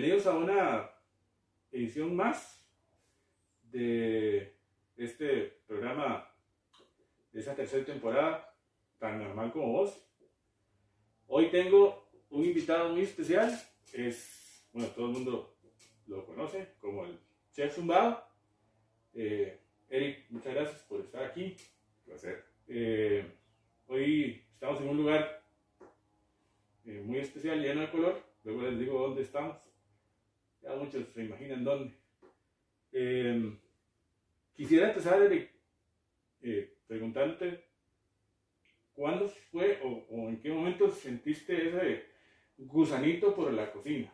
Bienvenidos a una edición más de este programa de esa tercera temporada tan normal como vos. Hoy tengo un invitado muy especial, es, bueno, todo el mundo lo conoce como el Chef Zumbado. Eh, Eric, muchas gracias por estar aquí. Placer. Eh, hoy estamos en un lugar eh, muy especial, lleno de color. Luego les digo dónde estamos. Ya muchos se imaginan dónde. Eh, quisiera empezar, Eric, eh, preguntándote cuándo fue o, o en qué momento sentiste ese gusanito por la cocina.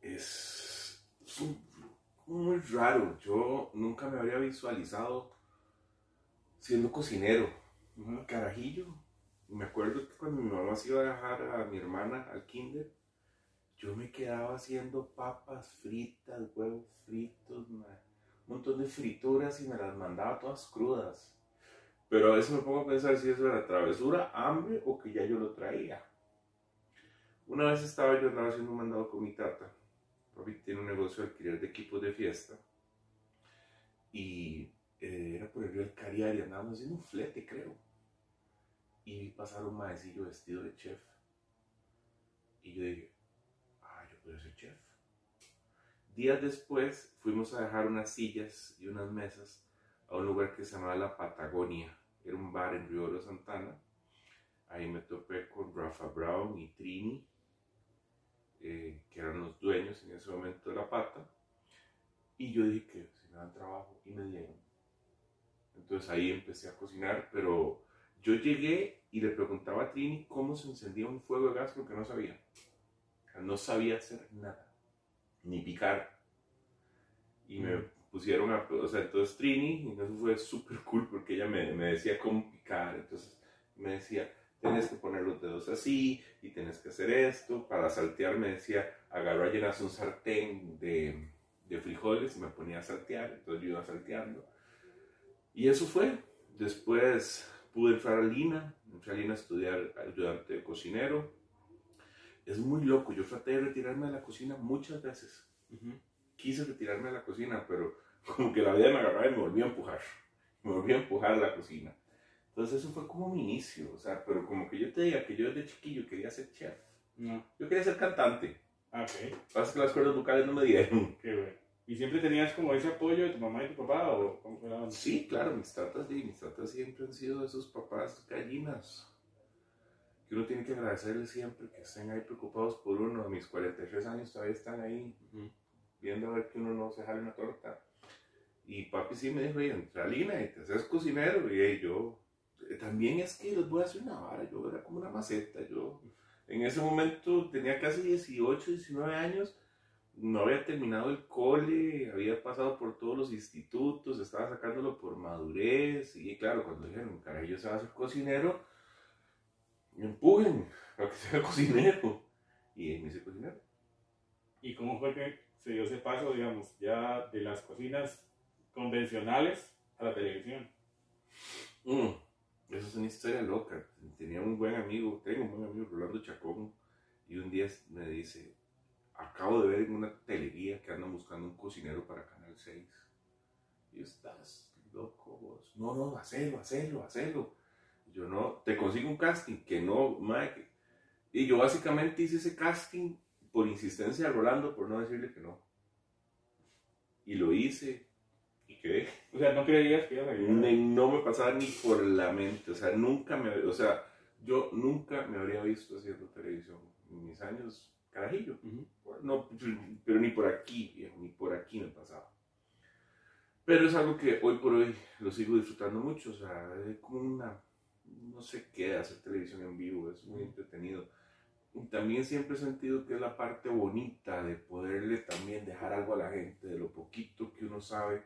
Es, es un- muy raro. Yo nunca me habría visualizado siendo cocinero. Carajillo. Me acuerdo que cuando mi mamá se iba a dejar a mi hermana al kinder, yo me quedaba haciendo papas fritas, huevos fritos, ma, un montón de frituras y me las mandaba todas crudas. Pero a veces me pongo a pensar si eso era travesura, hambre o que ya yo lo traía. Una vez estaba yo andaba haciendo un mandado con mi tata. Papi tiene un negocio de alquiler de equipos de fiesta. Y eh, era por el río Cariari, andábamos haciendo un flete, creo. Y vi pasar un maecillo vestido de chef. Y yo dije, Días después fuimos a dejar unas sillas y unas mesas a un lugar que se llamaba La Patagonia. Era un bar en Río de Santana. Ahí me topé con Rafa Brown y Trini, eh, que eran los dueños en ese momento de La Pata. Y yo dije que si me dan trabajo y me dieron. Entonces ahí empecé a cocinar, pero yo llegué y le preguntaba a Trini cómo se encendía un fuego de gas porque no sabía. No sabía hacer nada, ni picar. Y me Mm. pusieron a, o sea, entonces Trini, y eso fue súper cool porque ella me, me decía cómo picar, entonces me decía, tienes que poner los dedos así, y tienes que hacer esto, para saltear me decía, agarra llenas un sartén de, de frijoles y me ponía a saltear, entonces yo iba salteando. Y eso fue, después pude entrar a Lina, entré a Lina a estudiar ayudante de cocinero. Es muy loco, yo traté de retirarme de la cocina muchas veces Ujú. quise retirarme de la cocina, pero como que la vida me agarraba y me volvió a empujar. Me volvió a empujar a la cocina. Entonces eso fue como mi inicio, o sea, pero como que yo te diga que yo desde chiquillo quería ser chef. No. Yo quería ser cantante. Ah, Ok, Pasa que las cuerdas vocales no me dieron. qué bueno. ¿Y siempre tenías como ese apoyo de tu mamá y tu papá o cómo? Sí, claro, mis tatas, sí, mis tatas siempre han sido esos papás gallinas. Que uno tiene que agradecerles siempre que estén ahí preocupados por uno. A mis 43 años todavía están ahí viendo a ver que uno no se jale una torta. Y papi sí me dijo, oye, entra Lina y te haces cocinero. Y ahí yo, eh, también es que les voy a hacer una vara, yo era como una maceta. Yo en ese momento tenía casi 18, 19 años, no había terminado el cole, había pasado por todos los institutos, estaba sacándolo por madurez. Y claro, cuando dijeron, caray, yo se va a hacer cocinero, me empujen a que sea cocinero. Y me hice cocinero. ¿Y cómo fue que se dio ese paso, digamos, ya de las cocinas convencionales a la televisión? Mm, eso es una historia loca. Tenía un buen amigo, tengo un buen amigo, Rolando Chacón, y un día me dice, acabo de ver en una teleguía que andan buscando un cocinero para Canal 6. Y estás loco vos. No, no, hacelo, hacelo, hacelo. Yo, no, te consigo un casting, que no, que-". Y yo básicamente hice ese casting por insistencia de Rolando, por no decirle que no. Y lo hice, y quedé. O sea, ¿no creías que ibas a no me pasaba ni por la mente, o sea, nunca me, o sea, yo nunca me habría visto haciendo televisión en mis años carajillo, Ujú. no, pero ni por aquí, viejo, ni por aquí me pasaba. Pero es algo que hoy por hoy lo sigo disfrutando mucho, o sea, es como una, no sé qué, hacer televisión en vivo, es muy entretenido. También siempre he sentido que es la parte bonita de poderle también dejar algo a la gente, de lo poquito que uno sabe.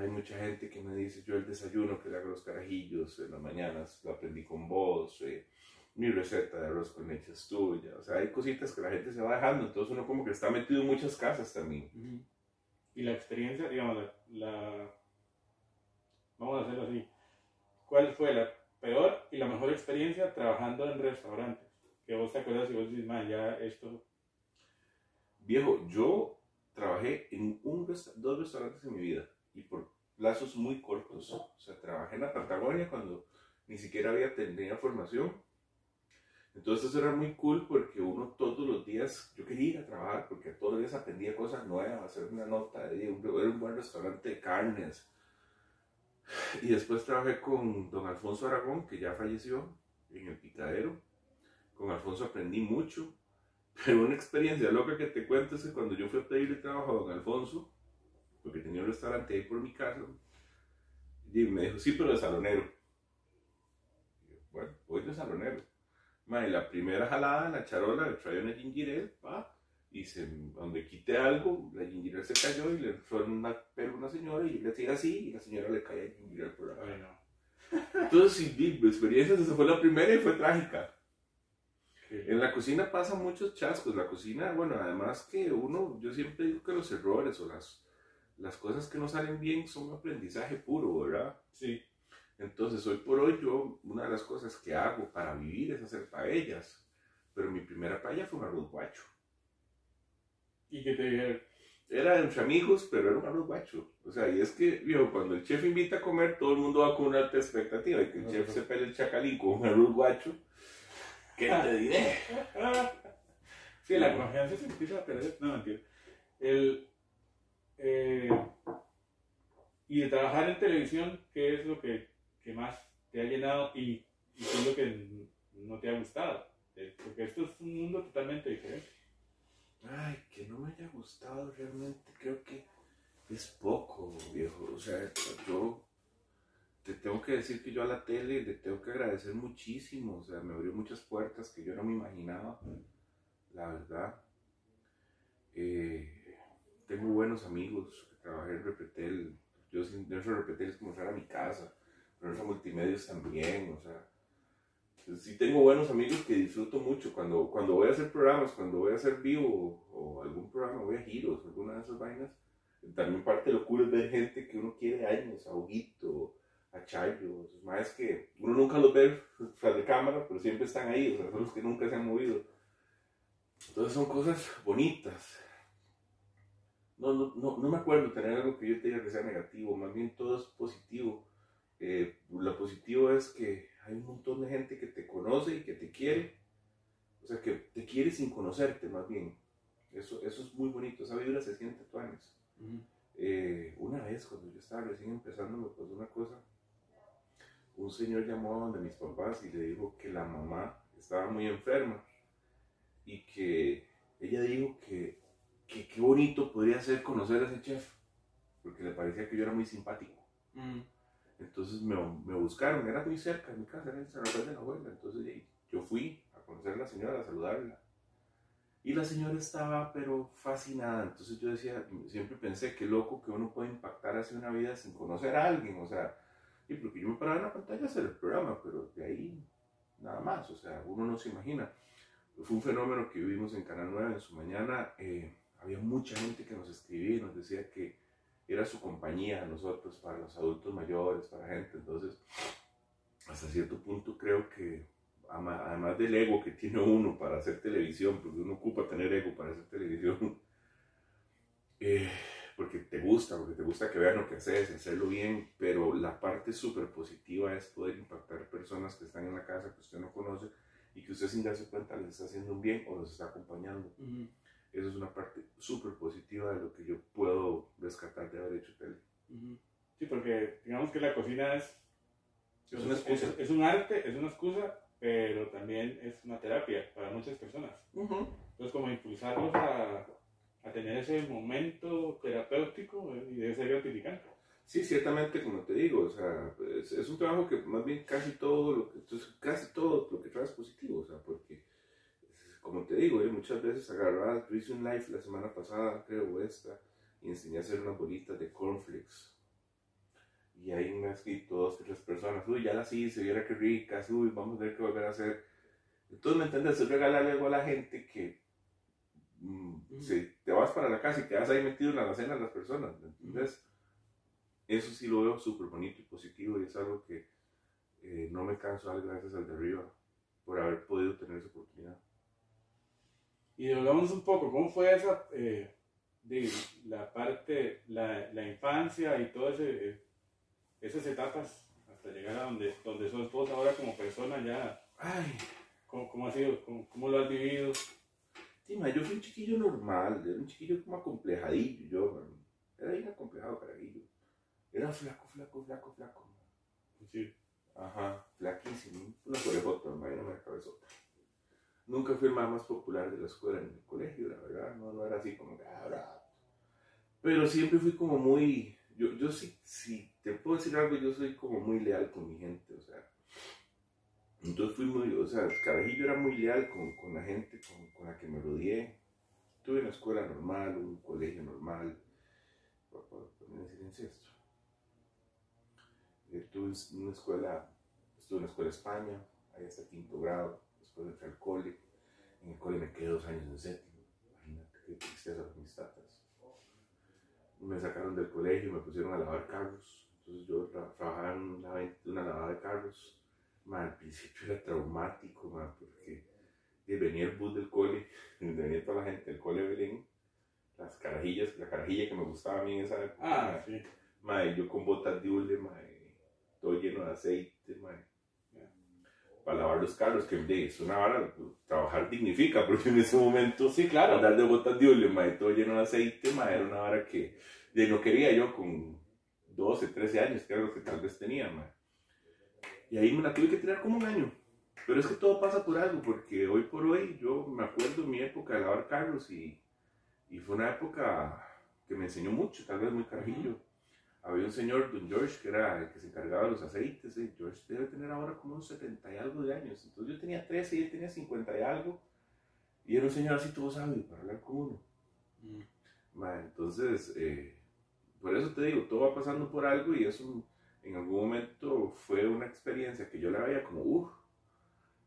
Hay mucha gente que me dice, yo el desayuno que le hago los carajillos en las mañanas lo aprendí con vos, eh, mi receta de arroz con leche es tuya. O sea, hay cositas que la gente se va dejando, entonces uno como que está metido en muchas casas también. Y la experiencia, digamos, la, la- Vamos a hacerlo así. ¿Cuál fue la peor y la mejor experiencia trabajando en restaurantes? Que vos te acuerdas y vos dices, man, ya esto Viejo, yo trabajé en un dos restaurantes en mi vida y por plazos muy cortos. O sea, trabajé en la Patagonia cuando ni siquiera había tenido formación. Entonces eso era muy cool porque uno todos los días, yo quería ir a trabajar porque todos los días aprendía cosas nuevas, hacer una nota, era un buen restaurante de carnes. Y después trabajé con don Alfonso Aragón, que ya falleció, en el picadero. Con Alfonso aprendí mucho. Pero una experiencia loca que te cuento es que cuando yo fui a pedirle trabajo a don Alfonso, porque tenía un restaurante ahí por mi casa, y me dijo, sí, pero de salonero. Bueno, voy de salonero. La primera jalada en la charola traía una ginger ale, pa, y se, donde quité algo, la ginger se cayó y le en una pelo a una señora y le hacía así y la señora le ginger ale por la Ay, no. Entonces, sí, vi experiencias, esa fue la primera y fue trágica. En la cocina pasan muchos chascos. La cocina, bueno, además que uno, yo siempre digo que los errores o las, las cosas que no salen bien son aprendizaje puro, ¿verdad? Sí. Entonces, hoy por hoy, yo, una de las cosas que hago para vivir es hacer paellas. Pero mi primera paella fue un arroz guacho. ¿Y qué te dijeron? Era entre amigos, pero era un arroz guacho. O sea, y es que, viejo, cuando el chef invita a comer, todo el mundo va con una alta expectativa. Y que el No, chef no. se pele el chacalín con un arroz guacho. ¿Qué te diré? Sí, la confianza se empieza a perder. No, mentira. El, eh, y de trabajar en televisión, ¿qué es lo que, que más te ha llenado y, y qué es lo que no te ha gustado? Eh, Porque esto es un mundo totalmente diferente. Ay, que no me haya gustado realmente, creo que es poco, viejo. O sea, yo te tengo que decir que yo a la tele le tengo que agradecer muchísimo. O sea, me abrió muchas puertas que yo no me imaginaba, la verdad. Eh, tengo buenos amigos que trabajé en Repetel. Yo dentro de Repetel es como entrar a mi casa, pero en multimedios también, o sea. Sí tengo buenos amigos que disfruto mucho cuando, cuando voy a hacer programas, cuando voy a hacer vivo o, algún programa, voy a giros, alguna de esas vainas. También parte de lo cool es ver gente que uno quiere años, a Huguito, a Chayo, esos más que uno nunca los ve tras de cámara, pero siempre están ahí, o sea, son los que nunca se han movido. Entonces son cosas bonitas. No, no, no, no me acuerdo tener algo que yo te diga que sea negativo, más bien todo es positivo. Eh, lo positivo es que hay un montón de gente que te conoce y que te quiere. O sea, que te quiere sin conocerte, más bien. Eso, eso es muy bonito. Esa vibra se siente tu años. Eh, una vez, cuando yo estaba recién empezando, me pasó una cosa. Un señor llamó a donde mis papás y le dijo que la mamá estaba muy enferma y que ella dijo que que qué bonito podría ser conocer a ese chef, porque le parecía que yo era muy simpático. Entonces me, me buscaron, era muy cerca de mi casa, era en San Rafael de la Abuela. Entonces yo fui a conocer a la señora, a saludarla. Y la señora estaba, pero fascinada. Entonces yo decía, siempre pensé, qué loco que uno puede impactar hacia una vida sin conocer a alguien. O sea, y porque yo me paraba en la pantalla a hacer el programa, pero de ahí nada más. O sea, uno no se imagina. Fue un fenómeno que vivimos en Canal 9 en su mañana. Eh, había mucha gente que nos escribía y nos decía que era su compañía a nosotros, para los adultos mayores, para gente. Entonces, hasta cierto punto creo que, además del ego que tiene uno para hacer televisión, porque uno ocupa tener ego para hacer televisión, eh, porque te gusta, porque te gusta que vean lo que haces, hacerlo bien, pero la parte súper positiva es poder impactar personas que están en la casa que usted no conoce y que usted sin darse cuenta les está haciendo un bien o los está acompañando. Eso es una parte súper positiva de lo que yo puedo rescatar de haber hecho tele. Uh -huh. Sí, porque digamos que la cocina es, es, una excusa. Es, es, un arte, es una excusa, pero también es una terapia para muchas personas. Uh -huh. Entonces, como impulsarlos a, a, tener ese momento terapéutico eh, y debe ser gratificante. Sí, ciertamente, como te digo, o sea, es, es, un trabajo que más bien casi todo lo que, casi todo lo que trae es positivo, o sea, porque como te digo, eh, muchas veces agarraba, yo hice un live la semana pasada, creo, esta, y enseñé a hacer unas bolitas de cornflakes. Y ahí me han escrito dos, tres personas, uy, ya las hice, viera qué ricas, uy, vamos a ver qué volver a hacer. Entonces, ¿me entiendes? Es regalarle algo a la gente que mm, mm. Si te vas para la casa y quedas ahí metido en la cena de las personas, ¿me entiendes? Mm. Eso sí lo veo súper bonito y positivo y es algo que eh, no me canso de dar gracias al de arriba por haber podido tener esa oportunidad. Y hablamos un poco, ¿cómo fue esa, eh, de la parte, la, la infancia y todas ese, esas etapas hasta llegar a donde, donde sos vos ahora como persona ya? Ay, ¿Cómo, cómo ha sido? ¿Cómo, cómo lo has vivido? sí, ma, yo fui un chiquillo normal, era un chiquillo como acomplejadillo, yo, man. Era bien acomplejado, carajillo. Era flaco, flaco, flaco, flaco. man. Sí. Ajá, flaquísimo. Una orejota, ma, y no me cabezota. Nunca fui el más, popular de la escuela en el colegio, la verdad, no, no era así como que, ah. Pero siempre fui como muy, yo, yo sí, sí, te puedo decir algo, yo soy como muy leal con mi gente, o sea. Entonces fui muy, o sea, carajillo era muy leal con, con la gente con, con la que me rodeé. Estuve en una escuela normal, un colegio normal. Decir en una escuela, estuve en una escuela España, ahí hasta quinto grado, después entré al cole. En el cole me quedé dos años en séptimo. Imagínate qué tristeza con mis tatas. Me sacaron del colegio y me pusieron a lavar carros. Entonces yo tra- trabajaba en una, lavada de carros. Ma, al principio era traumático, ma, porque venía el bus del cole, venía toda la gente del cole de Belén, las carajillas, la carajilla que me gustaba a mí en esa época. Ah, sí. yo con botas de hule, todo lleno de aceite, para lavar los carros, que de, es una vara, trabajar dignifica, porque en ese momento Sí, claro. andar de botas de hule, ma, y todo lleno de aceite, era una vara que de, no quería yo con 12, 13 años, que era lo que tal vez tenía. Y ahí me la tuve que tirar como un año. Pero es que todo pasa por algo, porque hoy por hoy yo me acuerdo mi época de lavar carros y, y fue una época que me enseñó mucho, tal vez muy carajillo. Había un señor, don George, que era el que se encargaba de los aceites. ¿eh? George debe tener ahora como unos 70 y algo de años. Entonces yo tenía 13 y él tenía 50 y algo. Y era un señor así todo sabio para hablar con uno. Mm. Entonces, eh, por eso te digo, todo va pasando por algo y eso en algún momento fue una experiencia que yo la veía como, uff,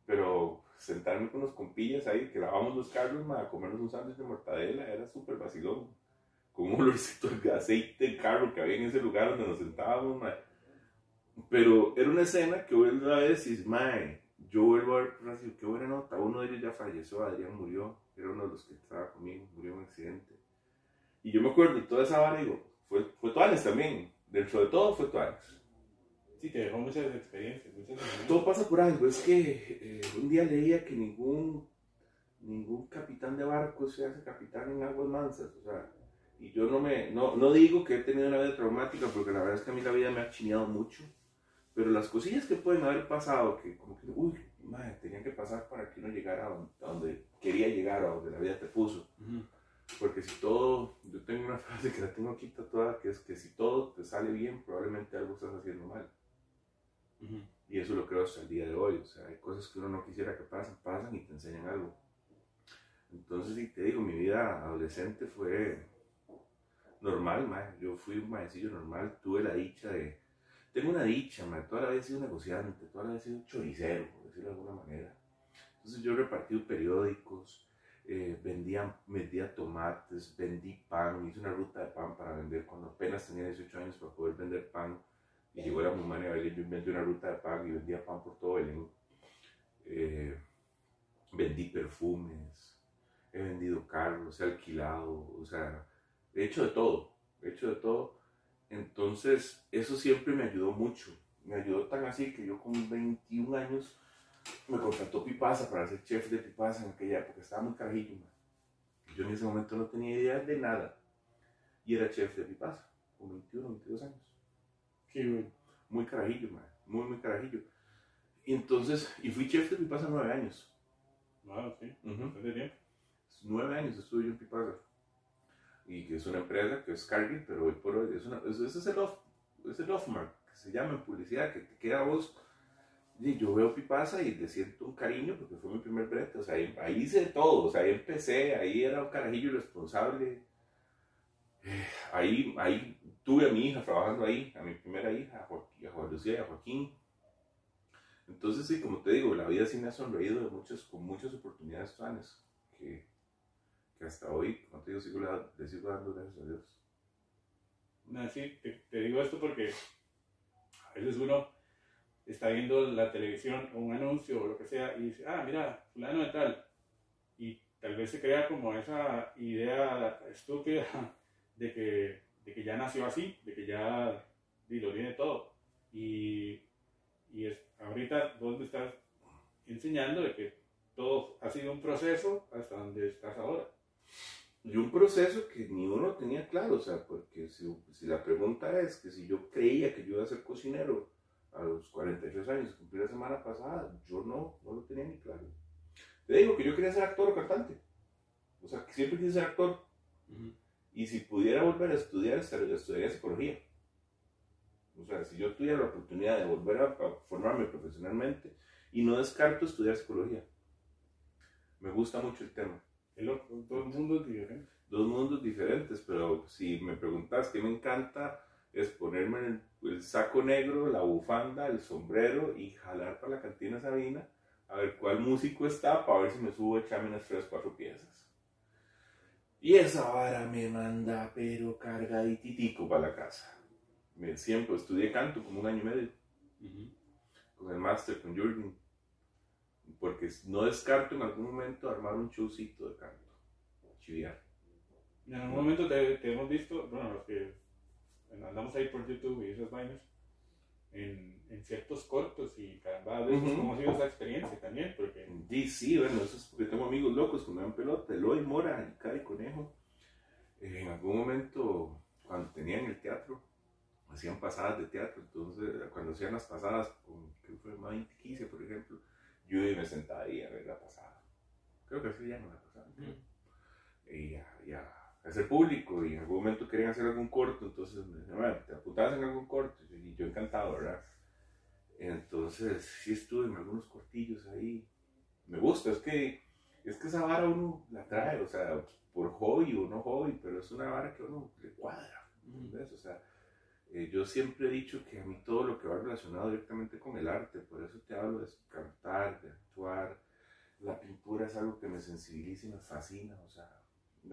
pero sentarme con los compillas ahí, que lavamos los carros, ma, a comernos un sándwich de mortadela, era súper vacilón, con un olorcito de aceite de carro que había en ese lugar donde nos sentábamos, ma. pero era una escena que vuelvo a ver decís, mae, yo vuelvo a ver, qué buena nota, uno de ellos ya falleció, Adrián murió, era uno de los que estaba conmigo, murió en un accidente. Y yo me acuerdo toda esa vara, digo, fue, fue Tuanes también, dentro de todo fue Tuanes. Sí, te dejó muchas experiencias. Muchas experiencias. Todo pasa por algo, es que eh, un día leía que ningún, ningún capitán de barco se hace capitán en aguas mansas, o sea, y yo no me, no, no digo que he tenido una vida traumática, porque la verdad es que a mí la vida me ha chineado mucho, pero las cosillas que pueden haber pasado, que como que, uy, madre, tenían que pasar para que uno llegara a donde, a donde quería llegar, a donde la vida te puso. Ujú. Porque si todo, yo tengo una frase que la tengo aquí tatuada, que es que si todo te sale bien, probablemente algo estás haciendo mal. Ujú. Y eso lo creo hasta el día de hoy. O sea, hay cosas que uno no quisiera que pasen, pasan y te enseñan algo. Entonces, si te digo, mi vida adolescente fue normal, ma. Yo fui un maecillo normal, tuve la dicha de... Tengo una dicha, ma. Toda la vida he sido negociante, toda la vida he sido choricero, por decirlo de alguna manera. Entonces yo he repartido periódicos, eh, vendía, vendía tomates, vendí pan, hice una ruta de pan para vender cuando apenas tenía 18 años para poder vender pan. Y llegó la mamá Belén, yo inventé una ruta de pan y vendía pan por todo Belén. Eh, vendí perfumes, he vendido carros, he alquilado, o sea, he hecho de todo, he hecho de todo. Entonces, eso siempre me ayudó mucho. Me ayudó tan así que yo con 21 años me contrató Pipasa para ser chef de Pipasa en aquella época. Estaba muy carajillo, man. Yo en ese momento no tenía idea de nada. Y era chef de Pipasa, con 21, 22 años Qué bueno. muy carajillo, man. muy, muy carajillo. Y entonces, y fui chef de Pipasa nueve años. Wow, sí. Tiempo. Nueve años estuve yo en Pipasa. Y que es una empresa que es Cargill, pero hoy por hoy es una, es- es el off, es el off-mark, que se llama en publicidad, que te queda vos. Y yo veo Pipasa y le siento un cariño porque fue mi primer brete. O sea, ahí, ahí hice todo. O sea, ahí empecé, ahí era un carajillo responsable. Eh, Ahí, ahí tuve a mi hija trabajando ahí, a mi primera hija, a Joaquín, a Juan Lucía y a Joaquín. Entonces, sí, como te digo, la vida sí me ha sonreído de muchas, con muchas oportunidades planes que, que hasta hoy, como te digo, sigo, le sigo dando gracias a Dios. No, sí, te, te digo esto porque a veces uno está viendo la televisión o un anuncio o lo que sea y dice, ah, mira, fulano de tal. Y tal vez se crea como esa idea estúpida de que, de que ya nació así, de que ya y lo tiene todo. Y, y es, ahorita vos me estás enseñando de que todo ha sido un proceso hasta donde estás ahora. Y un proceso que ni uno tenía claro, o sea, porque si, si la pregunta es que si yo creía que yo iba a ser cocinero a los 43 años, cumplí la semana pasada, yo no, no lo tenía ni claro. Te digo que yo quería ser actor o cantante. O sea, que siempre quise ser actor. Y si pudiera volver a estudiar, estudiaría psicología. O sea, si yo tuviera la oportunidad de volver a, formarme profesionalmente, y no descarto estudiar psicología. Me gusta mucho el tema. Dos mundos diferentes. Dos mundos diferentes, pero si me preguntas qué me encanta, es ponerme el, saco negro, la bufanda, el sombrero y jalar para la cantina Sabina a ver cuál músico está para ver si me subo a echarme unas tres, cuatro piezas. Y esa vara me manda, pero cargadititico para la casa me, siempre estudié canto como un año y medio. Con el máster, con Jürgen. Porque no descarto en algún momento armar un showcito de canto. Chiviar. En algún momento te, hemos visto, bueno, los que andamos ahí por YouTube y esas vainas, en, en ciertos cortos y caramba, ¿cómo ha sido esa experiencia también? Porque... Sí, sí, bueno, eso es porque tengo amigos locos que me dan pelota, Eloy Mora y Cari Conejo. en algún momento, cuando tenían el teatro, hacían pasadas de teatro, entonces cuando hacían las pasadas con, que fue 2015 por ejemplo, yo me sentaba ahí a ver la pasada. Creo que así no la pasada. Y ya, ya, hacer público y en algún momento querían hacer algún corto, entonces me decían, bueno, te apuntabas en algún corto y yo encantado, ¿verdad? Entonces sí estuve en algunos cortillos ahí. Me gusta, es que, es que esa vara uno la trae, o sea, por hobby o no hobby, pero es una vara que uno le cuadra, ¿ves? O sea, eh, yo siempre he dicho que a mí todo lo que va relacionado directamente con el arte, por eso te hablo de cantar, de actuar, la pintura es algo que me sensibiliza y me fascina, o sea,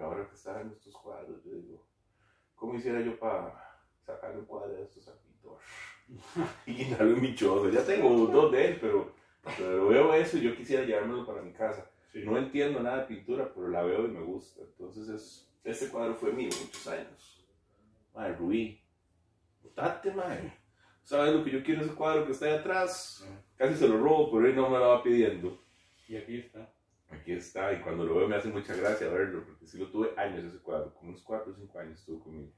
ahora que están en estos cuadros, yo digo, ¿cómo hiciera yo para sacar un cuadro de estos al pintor? y darle un michoso, ya tengo dos de él, pero, pero, veo eso y yo quisiera llevármelo para mi casa. No entiendo nada de pintura, pero la veo y me gusta, entonces es, este cuadro fue mío muchos años. Madre, Rubí, date, mae. ¿Sabes lo que yo quiero ese cuadro que está ahí atrás? Casi se lo robo, pero él no me lo va pidiendo. Y aquí está. Aquí está, y cuando lo veo me hace mucha gracia verlo, porque si lo tuve años ese cuadro, como unos 4 o 5 años estuvo conmigo.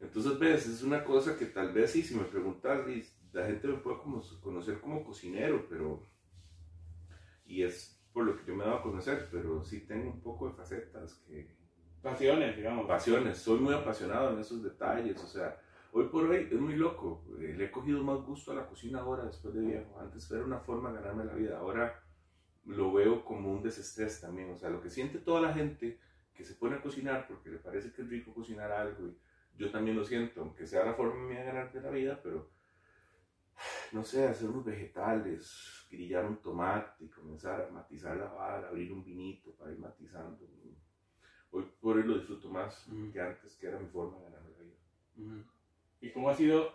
Entonces, ves, es una cosa que tal vez sí, si me preguntas, la gente me puede como conocer como cocinero, pero. Y es por lo que yo me he dado a conocer, pero sí tengo un poco de facetas que. Pasiones, digamos. Pasiones, soy muy apasionado en esos detalles, o sea, Hoy por hoy es muy loco. Eh, le he cogido más gusto a la cocina ahora, después de viejo. Antes era una forma de ganarme la vida. Ahora lo veo como un desestrés también. O sea, lo que siente toda la gente que se pone a cocinar porque le parece que es rico cocinar algo. Y yo también lo siento, aunque sea la forma mía de ganarte la vida, pero no sé, hacer unos vegetales, grillar un tomate comenzar a matizar la vara, abrir un vinito para ir matizando. Hoy por hoy lo disfruto más que antes, que era mi forma de ganarme la vida. ¿Y cómo ha sido,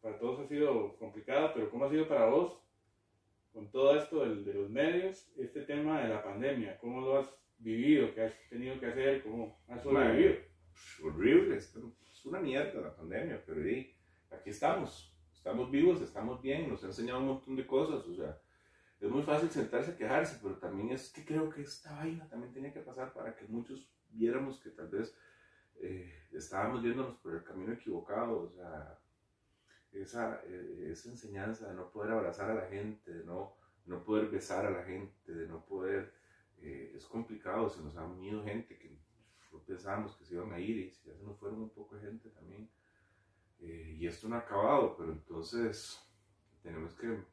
para todos ha sido complicado, pero cómo ha sido para vos, con todo esto de, de los medios, este tema de la pandemia? ¿Cómo lo has vivido? ¿Qué has tenido que hacer? ¿Cómo has sobrevivido? horrible, es una mierda la pandemia, pero aquí estamos, estamos vivos, estamos bien, nos ha enseñado un montón de cosas, o sea, es muy fácil sentarse a quejarse, pero también es que creo que esta vaina también tenía que pasar para que muchos viéramos que tal vez eh, estábamos yéndonos por el camino equivocado, o sea, esa, eh, esa enseñanza de no poder abrazar a la gente, de no, no poder besar a la gente, de no poder, eh, es complicado, se nos han ido gente que pensábamos que se iban a ir y ya se nos fueron un poco de gente también. y esto no ha acabado, pero entonces tenemos que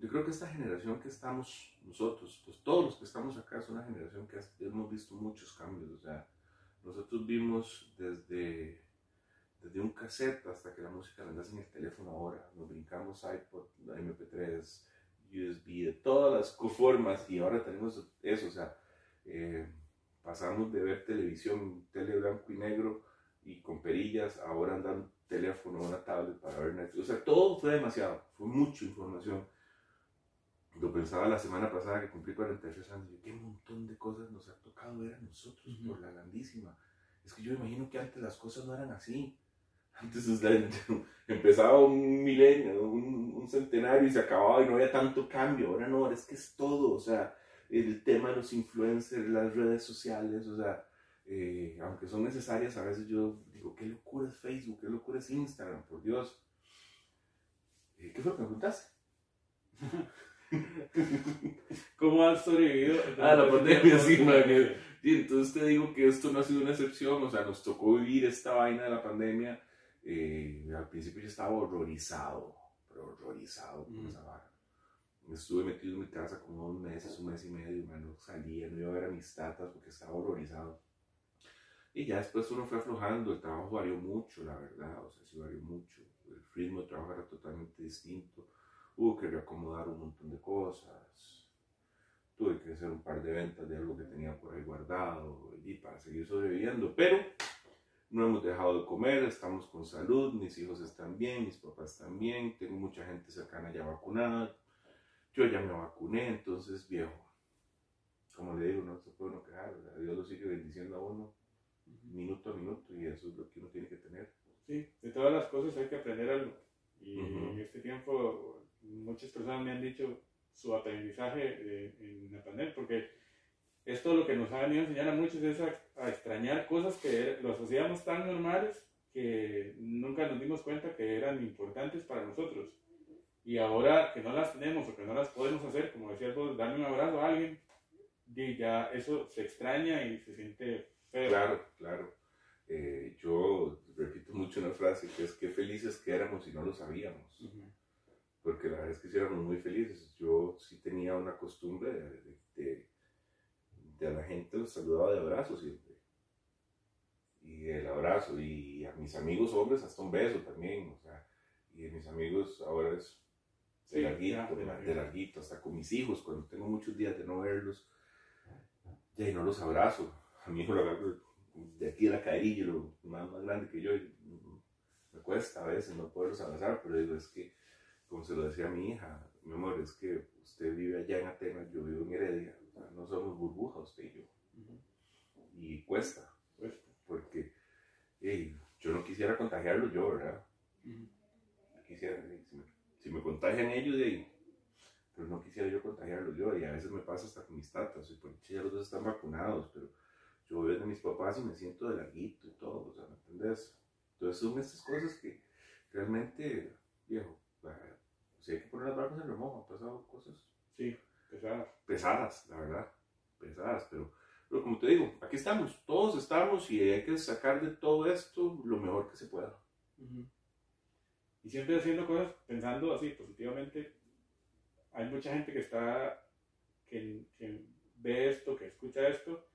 yo creo que esta generación que estamos nosotros, pues todos los que estamos acá, es una generación que hemos visto muchos cambios, o sea, nosotros vimos desde, desde un cassette hasta que la música la andas en el teléfono ahora. Nos brincamos iPod, MP3, USB, de todas las formas y ahora tenemos eso. O sea, eh, pasamos de ver televisión, tele blanco y negro y con perillas, ahora andan teléfono, una tablet para ver Netflix. O sea, todo fue demasiado, fue mucha información. Lo pensaba la semana pasada que cumplí 43 años. Yo, qué montón de cosas nos ha tocado ver a nosotros Ujú. por la grandísima. Es que yo imagino que antes las cosas no eran así. Antes o sea, empezaba un milenio, un, un centenario y se acababa y no había tanto cambio. Ahora no, ahora es que es todo. O sea, el tema de los influencers, las redes sociales, o sea, eh, aunque son necesarias, a veces yo digo, qué locura es Facebook, qué locura es Instagram, por Dios. Eh, ¿Qué fue lo que me preguntaste? ¿Cómo has sobrevivido? Ah, la pandemia, sí, que- Y entonces te digo que esto no ha sido una excepción, o sea, nos tocó vivir esta vaina de la pandemia. eh, al principio yo estaba horrorizado, pero horrorizado con Mm. esa vara. Estuve metido en mi casa como dos meses, un mes y medio, man, no salía, no iba a ver a mis tatas porque estaba horrorizado. Y ya después uno fue aflojando, el trabajo varió mucho, la verdad, o sea, sí varió mucho. El ritmo de trabajo era totalmente distinto. Hubo que reacomodar un montón de cosas. Tuve que hacer un par de ventas de algo que tenía por ahí guardado y para seguir sobreviviendo. Pero no hemos dejado de comer, estamos con salud, mis hijos están bien, mis papás están bien, tengo mucha gente cercana ya vacunada. Yo ya me vacuné, entonces viejo. Como le digo, no se puede uno quejar. Dios lo sigue bendiciendo a uno minuto a minuto y eso es lo que uno tiene que tener. Sí, de todas las cosas hay que aprender algo. Y Ujú. en este tiempo muchas personas me han dicho su aprendizaje de- en la pandemia, porque esto lo que nos ha venido a enseñar a muchos es a, a extrañar cosas que los hacíamos tan normales que nunca nos dimos cuenta que eran importantes para nosotros. Y ahora que no las tenemos o que no las podemos hacer, como decías vos, darle un abrazo a alguien, y ya eso se extraña y se siente feo. Claro, claro. Eh, yo repito mucho una frase que es que felices que éramos y no lo sabíamos. Porque la verdad es que sí éramos muy felices. Yo sí tenía una costumbre de, de, de- de a la gente los saludaba de abrazo siempre. Y el abrazo. Y a mis amigos hombres hasta un beso también. O sea, y de mis amigos ahora es de Sí, larguito, de de, larguito. hasta con mis hijos, cuando tengo muchos días de no verlos, ya y no los abrazo. A mi hijo lo agarro de aquí a la caerilla, lo más, más grande que yo, me cuesta a veces no poderlos abrazar, pero digo, es que, como se lo decía a mi hija, mi amor, es que usted vive allá en Atenas, yo vivo en Heredia, o sea, no somos burbuja usted y yo, y cuesta, Pues, porque hey, yo no quisiera contagiarlo yo, ¿verdad? quisiera, si me, si me contagian ellos, de ahí, pero no quisiera yo contagiarlos yo, y a veces me pasa hasta con mis tatas, y por ya los dos están vacunados, pero yo veo de mis papás y me siento de larguito y todo, o sea, ¿me entendés? Entonces son estas cosas que realmente, viejo, si hay que poner las barbas en remojo, han pasado cosas Sí, pesadas. pesadas, la verdad, pesadas, pero, pero como te digo, aquí estamos, todos estamos y hay que sacar de todo esto lo mejor que se pueda. Y siempre haciendo cosas pensando así positivamente. Hay mucha gente que está, que, que ve esto, que escucha esto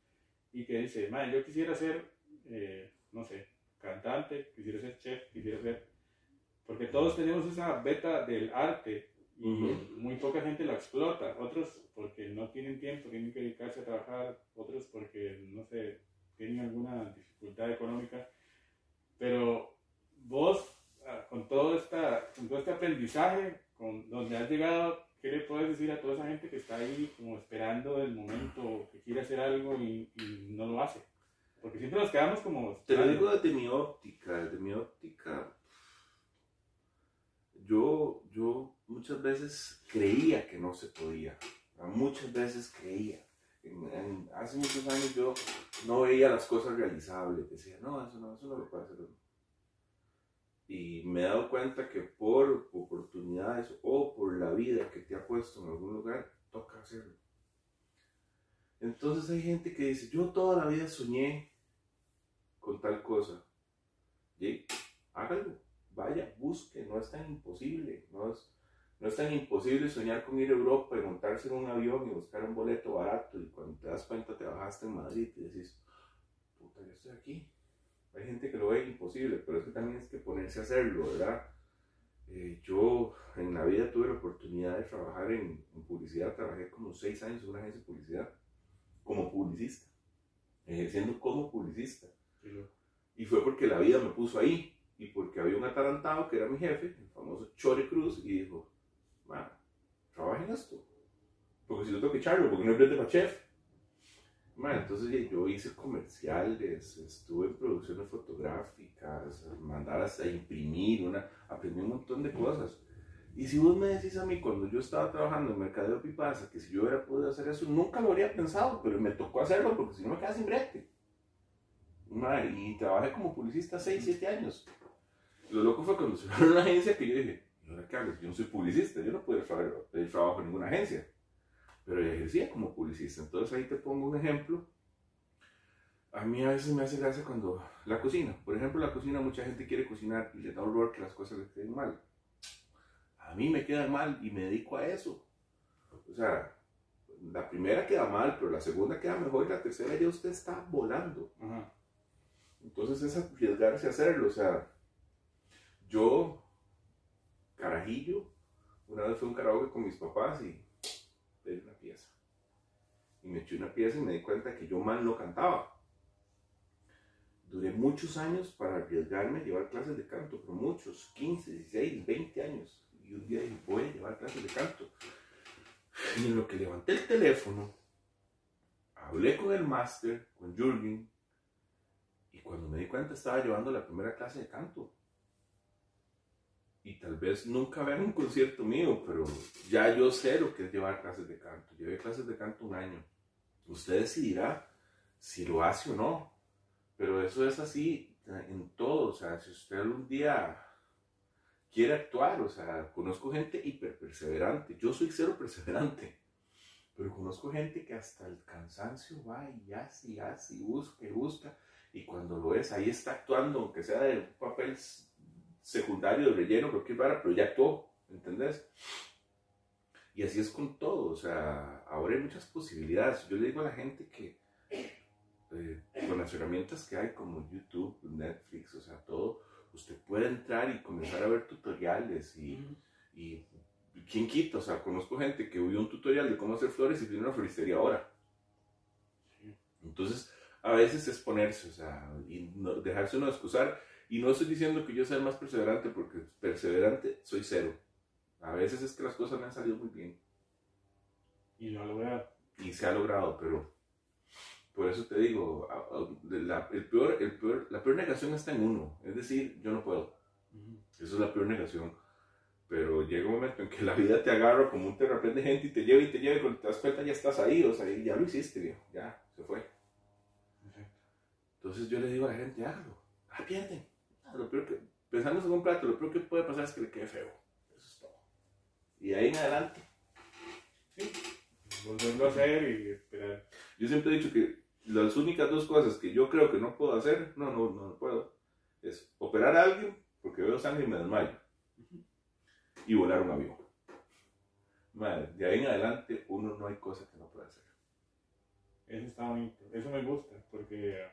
y que dice, "Mae, yo quisiera ser, eh, no sé, cantante, quisiera ser chef, quisiera ser... Porque todos tenemos esa beta del arte y Ujú. muy poca gente la explota. Otros porque no tienen tiempo, tienen que dedicarse a trabajar. Otros porque, no sé, tienen alguna dificultad económica. Pero vos, ah, con todo, esta, con todo este aprendizaje, con donde has llegado, ¿qué le puedes decir a toda esa gente que está ahí como esperando el momento, que quiere hacer algo y, y no lo hace? Porque siempre nos quedamos como... Te lo digo desde mi óptica, desde mi óptica. Yo, yo muchas veces creía que no se podía. Muchas veces creía. En- hace muchos años yo no veía las cosas realizables. Decía, no, eso no, eso no lo puede hacer. Y me he dado cuenta que por oportunidades o por la vida que te ha puesto en algún lugar, toca hacerlo. Entonces hay gente que dice, yo toda la vida soñé con tal cosa. Y hágalo, vaya, busque, no es tan imposible, no es, no es tan imposible soñar con ir a Europa y montarse en un avión y buscar un boleto barato y cuando te das cuenta te bajaste en Madrid y decís, puta, ya estoy aquí. Hay gente que lo ve imposible, pero es que también es que ponerse a hacerlo, ¿verdad? Eh, yo en la vida tuve la oportunidad de trabajar en, en publicidad, trabajé como seis años en una agencia de publicidad, como publicista, ejerciendo como publicista. Sí, Y fue porque la vida me puso ahí. Y porque había un atarantado que era mi jefe, el famoso Chore Cruz, y dijo, "Ma, trabaja en esto. Porque si yo tengo que echarlo, porque no plata para chef. Bueno, entonces yo hice comerciales, estuve en producciones fotográficas, mandar a imprimir, una, aprendí un montón de cosas. Y si vos me decís a mí cuando yo estaba trabajando en Mercadeo Pipasa que si yo hubiera podido hacer eso, nunca lo habría pensado, pero me tocó hacerlo porque si no me quedaba sin brete. Y trabajé como publicista 6, 7 años. Lo loco fue cuando se una agencia que yo dije, ¿y ahora qué hago? Yo no soy publicista, yo no puedo pedir trabajo en ninguna agencia. Pero yo ejercía como publicista. Entonces ahí te pongo un ejemplo. A mí a veces me hace gracia cuando la cocina. Por ejemplo, la cocina, mucha gente quiere cocinar y le da horror que las cosas le queden mal a mí me queda mal y me dedico a eso. O sea, la primera queda mal, pero la segunda queda mejor y la tercera ya usted está volando. Entonces es arriesgarse a hacerlo. O sea, yo, carajillo, una vez fui a un karaoke con mis papás y pedí una pieza. Y me eché una pieza y me di cuenta que yo mal no cantaba. Duré muchos años para arriesgarme a llevar clases de canto, pero muchos, 15, 16, 20 años y un día dije, voy a llevar clases de canto. Y en lo que levanté el teléfono, hablé con el máster, con Jürgen, y cuando me di cuenta estaba llevando la primera clase de canto. Y tal vez nunca vean un concierto mío, pero ya yo sé lo que es llevar clases de canto. Llevé clases de canto un año. Usted decidirá si lo hace o no. Pero eso es así en todo. O sea, si usted algún día quiere actuar, o sea, conozco gente hiper perseverante, yo soy cero perseverante, pero conozco gente que hasta el cansancio va y hace y hace y busca y busca, y cuando lo es, ahí está actuando, aunque sea de un papel secundario, de relleno, cualquier vara, pero ya actuó, ¿entendés? Y así es con todo, o sea, ahora hay muchas posibilidades. Yo le digo a la gente que eh, con las herramientas que hay como YouTube, Netflix, o sea, todo, usted puede entrar y comenzar a ver tutoriales y, y ¿quién quita? O sea, conozco gente que vio un tutorial de cómo hacer flores y tiene una floristería ahora. Entonces, a veces es ponerse, o sea, y dejarse uno excusar. Y no estoy diciendo que yo sea más perseverante, porque perseverante soy cero. A veces es que las cosas me han salido muy bien. Y lo ha logrado. Y se ha logrado, pero por eso te digo, la, el peor, el peor, la peor negación está en uno, es decir, yo no puedo. Eso es la peor negación. Pero llega un momento en que la vida te agarra como un terrapén de gente y te lleva y te lleva y cuando te das cuenta ya estás ahí, o sea, ya lo hiciste, viejo, ya, se fue. Entonces yo le digo a la gente, hágalo, ah, pierden. Ah, lo peor que, pensando en un plato, lo peor que puede pasar es que le quede feo. Eso es todo. Y ahí en adelante. Sí, volverlo a hacer y esperar. Yo siempre he dicho que las únicas dos cosas que yo creo que no puedo hacer, no, no, no, puedo, es operar a alguien porque veo sangre y me desmayo. Y volar un avión. Madre, de ahí en adelante uno no hay cosa que no pueda hacer. Eso está bonito, eso me gusta, porque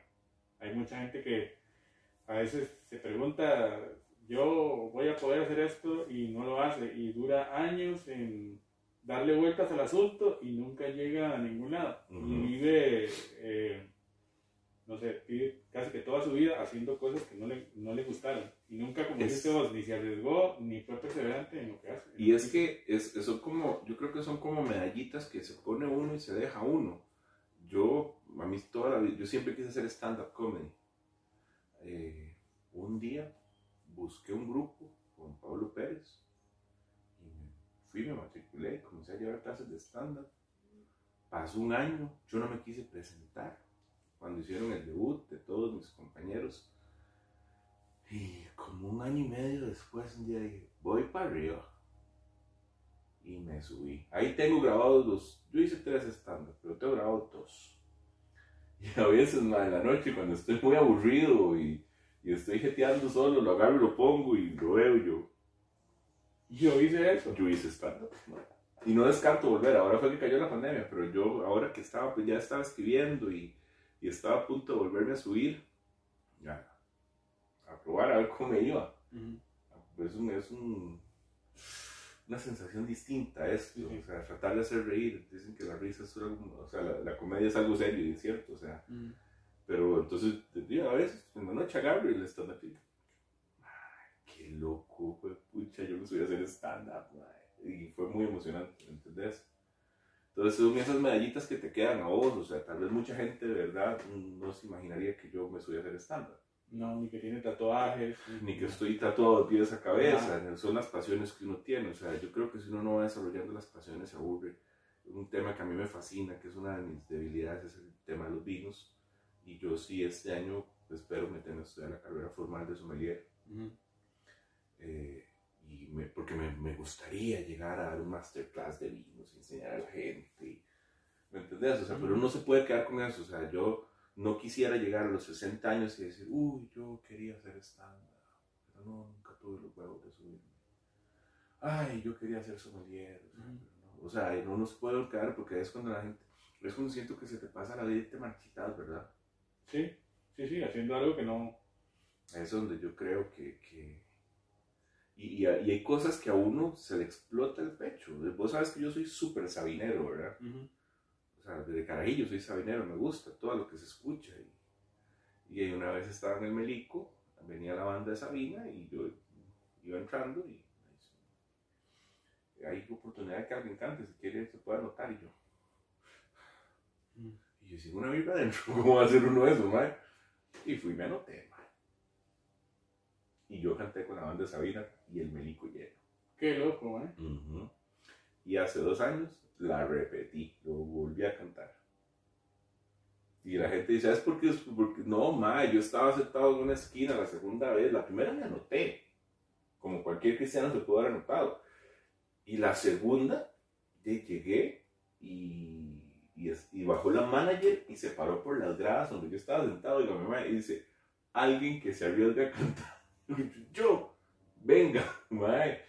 hay mucha gente que a veces se pregunta, yo voy a poder hacer esto y no lo hace, y dura años en darle vueltas al asunto y nunca llega a ningún lado. Y vive, eh, no sé, vive casi que toda su vida haciendo cosas que no le, no le gustaron. Y nunca, como dices vos, ni se arriesgó ni fue perseverante en lo que hace. Y es que es, son como, yo creo que son como medallitas que se pone uno y se deja uno. Yo, a mí toda la vida, yo siempre quise hacer stand-up comedy. Eh, un día busqué un grupo con Pablo Pérez fui, me matriculé, comencé a llevar clases de stand-up. Pasó un año, yo no me quise presentar cuando hicieron el debut de todos mis compañeros. Y como un año y medio después, un día dije, voy para arriba. Y me subí. Ahí tengo grabados dos. Yo hice tres stand-up, pero tengo grabados dos. Y a veces, de la noche, cuando estoy muy aburrido y, y estoy jeteando solo, lo agarro y lo pongo y lo veo yo. Yo hice eso. Yo hice stand-up. Y no descarto volver. Ahora fue que cayó la pandemia, pero yo ahora que estaba, pues ya estaba escribiendo y, y estaba a punto de volverme a subir, ya, a probar a ver cómo me iba. es, un, es un, una sensación distinta esto, o sea, tratar de hacer reír. Dicen que la risa es algo, o sea, la, comedia es algo serio y cierto, o sea. Pero entonces, a veces, en la noche agarro y le stand-up qué loco, fue pucha, yo me subí a hacer stand-up, y fue muy emocionante, ¿entendés? Entonces son esas medallitas que te quedan a vos, o sea, tal vez mucha gente de verdad no se imaginaría que yo me soy a hacer estándar. No, ni que tiene tatuajes. Ni que estoy tatuado de pies a cabeza, son las pasiones que uno tiene, o sea, yo creo que si uno no va desarrollando las pasiones se aburre. Un tema que a mí me fascina, que es una de mis debilidades, es el tema de los vinos, y yo sí este año espero meterme a estudiar la carrera formal de sommelier. eh, y me, porque me, me, gustaría llegar a dar un masterclass de vinos, enseñar a la gente. ¿Me entendés? O sea, pero no se puede quedar con eso. O sea, yo no quisiera llegar a los 60 años y decir, uy, yo quería ser estándar, pero no, nunca tuve los huevos de subirme. Ay, yo quería ser sommelier. O sea, no, o sea, no nos puede quedar porque es cuando la gente, es cuando siento que se te pasa la vida y te marchitas, ¿verdad? Sí, sí, sí, haciendo algo que no... Es donde yo creo que... que... Y, y, hay cosas que a uno se le explota el pecho. Vos sabes que yo soy súper sabinero, ¿verdad? O sea, desde carajillo soy sabinero, me gusta todo lo que se escucha. Y, y una vez estaba en el Melico, venía la banda de Sabina y yo iba entrando y hay oportunidad de que alguien cante, si quiere se puede anotar y yo. Y yo sigo una vibra adentro, ¿cómo va a ser uno de esos, mae? Y fui y me anoté, mae. Y yo canté con la banda de Sabina y el Melico lleno. Qué loco, ¿eh? Y hace dos años la repetí, lo volví a cantar. Y la gente dice, ¿sabes por qué? Porque no, ma, yo estaba sentado en una esquina la segunda vez, la primera me anoté, como cualquier cristiano se puede haber anotado. Y la segunda, llegué y, y, bajó la manager y se paró por las gradas donde yo estaba sentado y la mamá y dice, alguien que se arriesga a cantar. yo, venga, mae.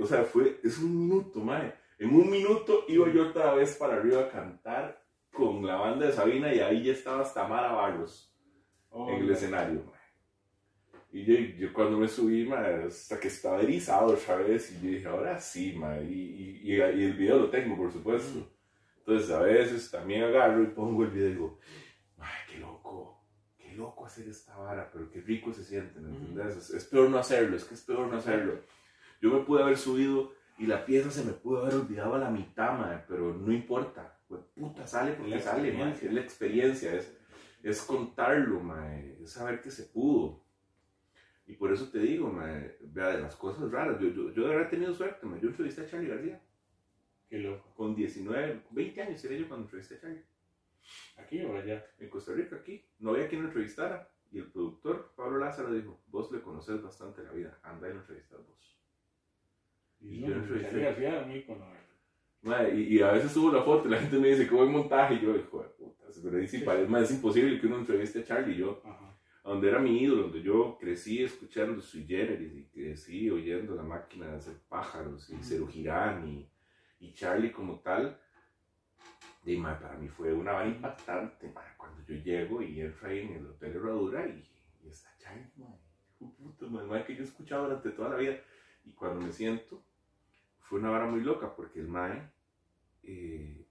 O sea, fue, es un minuto, mae. En un minuto iba yo otra vez para arriba a cantar con la banda de Sabina y ahí ya estaba hasta Mara Barros en el escenario. Y yo, yo, cuando me subí, hasta que estaba erizado otra vez, y yo dije, ahora sí, ma, y, y, y, el video lo tengo, por supuesto. Entonces a veces también agarro y pongo el video y digo, qué loco, qué loco hacer esta vara, pero qué rico se siente, ¿me entiendes? Es, peor no hacerlo, es que es peor no hacerlo. Yo me pude haber subido y la pieza se me pudo haber olvidado a la mitad, ma, pero no importa, pues puta, sale porque sale, ma, es la experiencia, es, es contarlo, ma, es saber que se pudo. Y por eso te digo, vea, de las cosas raras. Yo, yo, yo de verdad he tenido suerte, Yo entrevisté a Charlie García. Qué loco. Con 19, 20 años sería yo cuando entrevisté a Charlie. ¿Aquí o allá? En Costa Rica, aquí. No había quien lo entrevistara. Y el productor, Pablo Lázaro, dijo, vos le conoces bastante la vida, anda y lo entrevistas vos. Y, yo. Charlie García un ícono. y, y, a veces subo la foto y la gente me dice, qué buen montaje. Y yo, hijo de puta, pero es, es imposible que uno entreviste a Charlie. Y yo, Ajá donde era mi ídolo, donde yo crecí escuchando Sui Generis y crecí oyendo la máquina de hacer pájaros y Cero Girán y, Charlie como tal, y, para mí fue una vara impactante cuando yo llego y entro ahí en el Hotel Herradura y, y está Charlie, man, que yo he escuchado durante toda la vida. Y cuando me siento, fue una vara muy loca porque el mae, eh,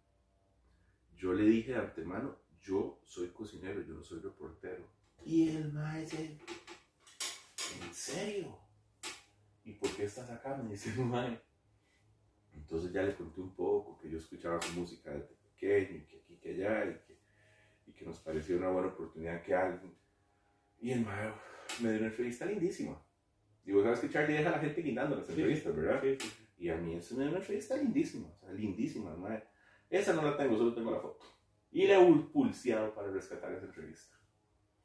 yo le dije de antemano, yo soy cocinero, yo no soy reportero y el maestro ¿en serio? ¿Y por qué estás acá? Me dice el maestro. Entonces ya le conté un poco que yo escuchaba su música desde pequeño, y que aquí, que allá, y que, y que nos pareció una buena oportunidad que alguien. Y el maestro me dio una entrevista lindísima. Y vos sabes que Charlie deja a la gente guindando las entrevistas, ¿verdad? Sí, sí, Y a mí dio una entrevista lindísima, o sea, lindísima, madre. Esa no la tengo, solo tengo la foto. Y le he pulseado para rescatar esa entrevista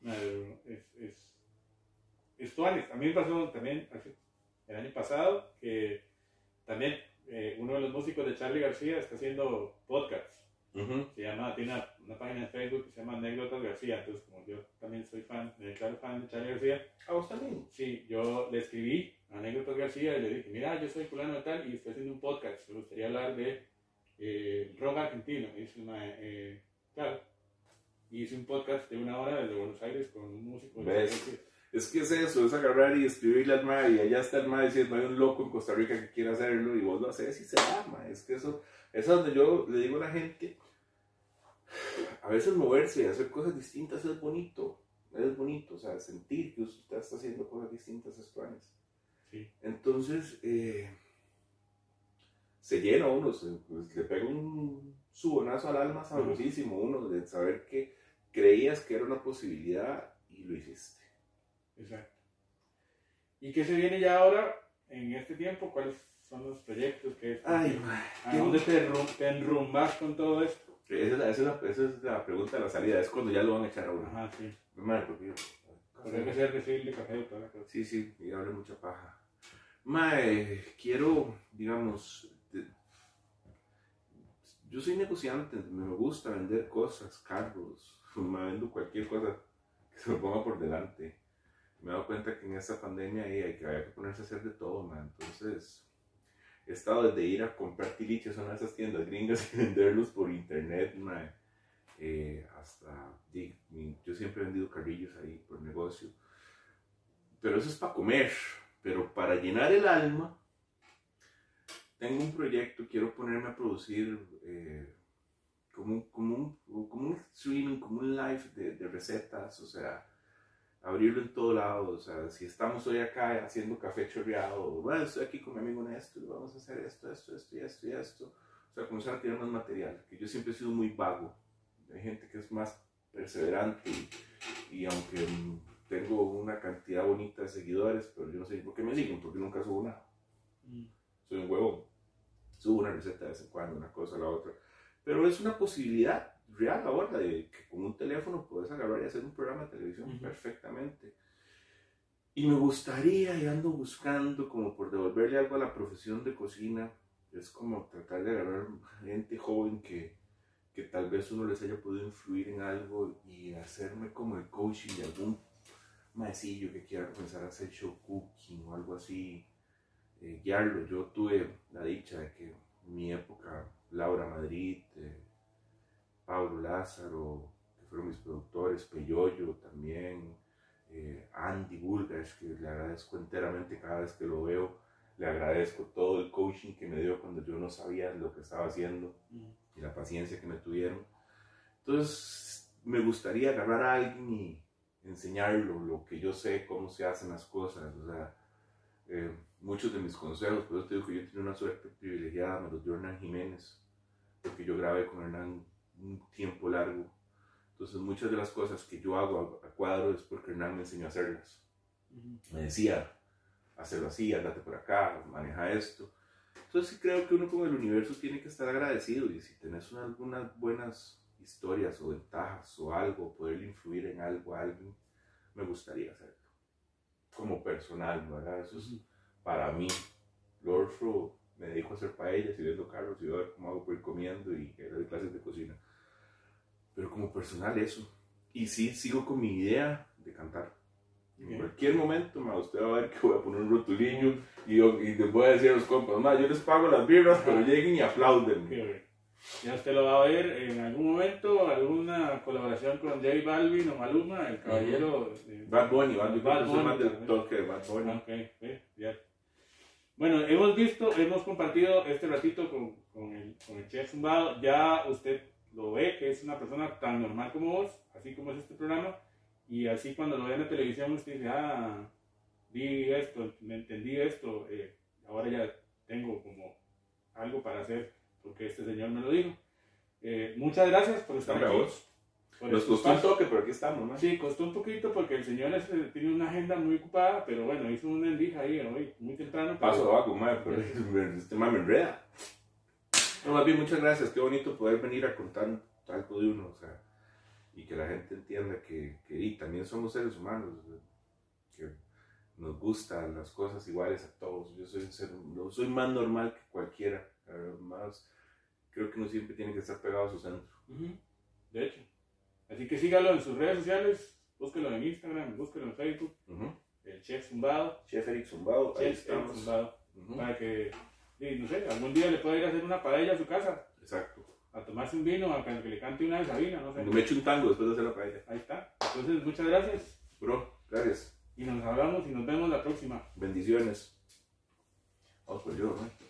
es, es, es A mí me pasó también el año pasado que también eh, uno de los músicos de Charlie García está haciendo podcasts. Se llama, tiene una, página de Facebook que se llama Anécdotas García. Entonces, como yo también soy fan, claro fan de Charlie García. ¿A vos también? Sí, yo le escribí a Anécdotas García y le dije, mira, yo soy fulano de tal y estoy haciendo un podcast. Me gustaría hablar de eh, rock argentino. Y es una, eh, claro, y hice un podcast de una hora desde Buenos Aires con un músico. Es que es eso, es agarrar y escribirle al mar y allá está el mar diciendo hay un loco en Costa Rica que quiere hacerlo y vos lo haces y se llama. Es que eso, es donde yo le digo a la gente, a veces moverse hacer cosas distintas es bonito, es bonito, o sea, sentir que usted está haciendo cosas distintas es Sí. Entonces, eh, se llena uno, se, pues, le pega un subonazo al alma sabrosísimo, uno, de saber que creías que era una posibilidad y lo hiciste. Exacto. ¿Y qué se viene ya ahora en este tiempo? ¿Cuáles son los proyectos? que Ay, ¿A dónde te, te enrumbas con todo esto? Esa es, la, esa, es la, esa es la pregunta de la salida, es cuando ya lo van a echar a uno. Ajá, sí. Madre, porque que ser de café y toda la cosa. Sí, sí, y hable mucha paja. Mae, quiero, digamos, de- yo soy negociante, me gusta vender cosas, carros, me vendo cualquier cosa que se me ponga por delante. Me he dado cuenta que en esta pandemia hay que, había que ponerse a hacer de todo, man. Entonces, he estado desde ir a comprar tiliches a esas tiendas gringas y venderlos por internet, mae, eh, hasta, yo siempre he vendido carrillos ahí por negocio. Pero eso es para comer, pero para llenar el alma, tengo un proyecto, quiero ponerme a producir eh, como, como, un, como un streaming, como un live de, recetas, o sea, abrirlo en todo lado, o sea, si estamos hoy acá haciendo café chorreado, bueno, estoy aquí con mi amigo Néstor, vamos a hacer esto, esto, esto y esto y esto, o sea, comenzar a tirar más material, que yo siempre he sido muy vago, hay gente que es más perseverante y, y aunque mm, tengo una cantidad bonita de seguidores, pero yo no sé por qué me siguen, porque nunca subo nada Mm. soy un huevo. Subo una receta de vez en cuando, una cosa, la otra. Pero es una posibilidad real ahora de que con un teléfono puedes agarrar y hacer un programa de televisión perfectamente. Y me gustaría, y ando buscando como por devolverle algo a la profesión de cocina, es como tratar de agarrar gente joven que, que tal vez uno les haya podido influir en algo y hacerme como el coaching de algún maecillo que quiera comenzar a hacer show cooking o algo así eh, guiarlo. Yo tuve la dicha de que en mi época, Laura Madrid, eh, Pablo Lázaro, que fueron mis productores, Peyoyo también, eh, Andy Bulgash, que le agradezco enteramente cada vez que lo veo, le agradezco todo el coaching que me dio cuando yo no sabía lo que estaba haciendo Mm. y la paciencia que me tuvieron. Entonces, me gustaría agarrar a alguien y enseñarlo lo que yo sé, cómo se hacen las cosas. O sea, eh, muchos de mis consejos, por eso te digo que yo tengo una suerte privilegiada, me los dio Hernán Jiménez, porque yo grabé con Hernán un tiempo largo. Entonces, muchas de las cosas que yo hago a, a cuadro es porque Hernán me enseñó a hacerlas Ujú. me decía, hacerlo así, andate por acá, maneja esto. Entonces creo que uno con el universo tiene que estar agradecido y si tenés una- algunas buenas historias o ventajas o algo, poder influir en algo a alguien, me gustaría hacerlo. Como personal, ¿verdad? Eso es para mí. Lo otro, me dedico a hacer paellas y viendo carros y a ver cómo hago por ir comiendo y doy clases de cocina. Pero como personal eso. Y sí, sigo con mi idea de cantar. En cualquier momento, ma, usted va a ver que voy a poner un rotulillo y, yo- y les voy a decir a los compas, ma, yo les pago las birras, pero lleguen y aplauden. Ya usted lo va a ver en algún momento, alguna colaboración con J Balvin o Maluma, el caballero de Bad Bunny, Bad Bunny, Bad soy más Bunny del toque de Bad Bunny. Ah, ok, sí, ya. Bueno, hemos visto, hemos compartido este ratito con, con el, con el chef Zumbado. Ya usted lo ve que es una persona tan normal como vos, así como es este programa. Y así cuando lo ve en la televisión, usted dice, ah, vi esto, me entendí esto, eh, ahora ya tengo como algo para hacer porque este señor me lo dijo. Eh, muchas gracias por estar aquí. vos. por Nos costó un toque, pero aquí estamos, ma. Sí, costó un poquito porque el señor es, tiene una agenda muy ocupada, pero bueno, hizo una endija ahí hoy, muy temprano. pero- Paso abajo, ma, pero este ma me enreda. No, más bien, muchas gracias. Qué bonito poder venir a contar algo de uno, o sea, y que la gente entienda que, que y también somos seres humanos, que nos gustan las cosas iguales a todos. Yo soy un ser, no, soy más normal que cualquiera, más, creo que uno siempre tiene que estar pegado a su centro. De hecho. Así que sígalo en sus redes sociales, búsquelo en Instagram, búsquelo en Facebook, el Chef Zumbado, Chef Eric Zumbado, ahí Chef Eric estamos. Zumbado, para que, no sé, algún día le pueda ir a hacer una paella a su casa, Exacto. a tomarse un vino, a que que le cante una de Sabina, no sé. Me echo un tango después de hacer la paella. Ahí está. Entonces, muchas gracias Bro, gracias. y nos hablamos y nos vemos la próxima. Bendiciones. Vamos por yo, ¿no?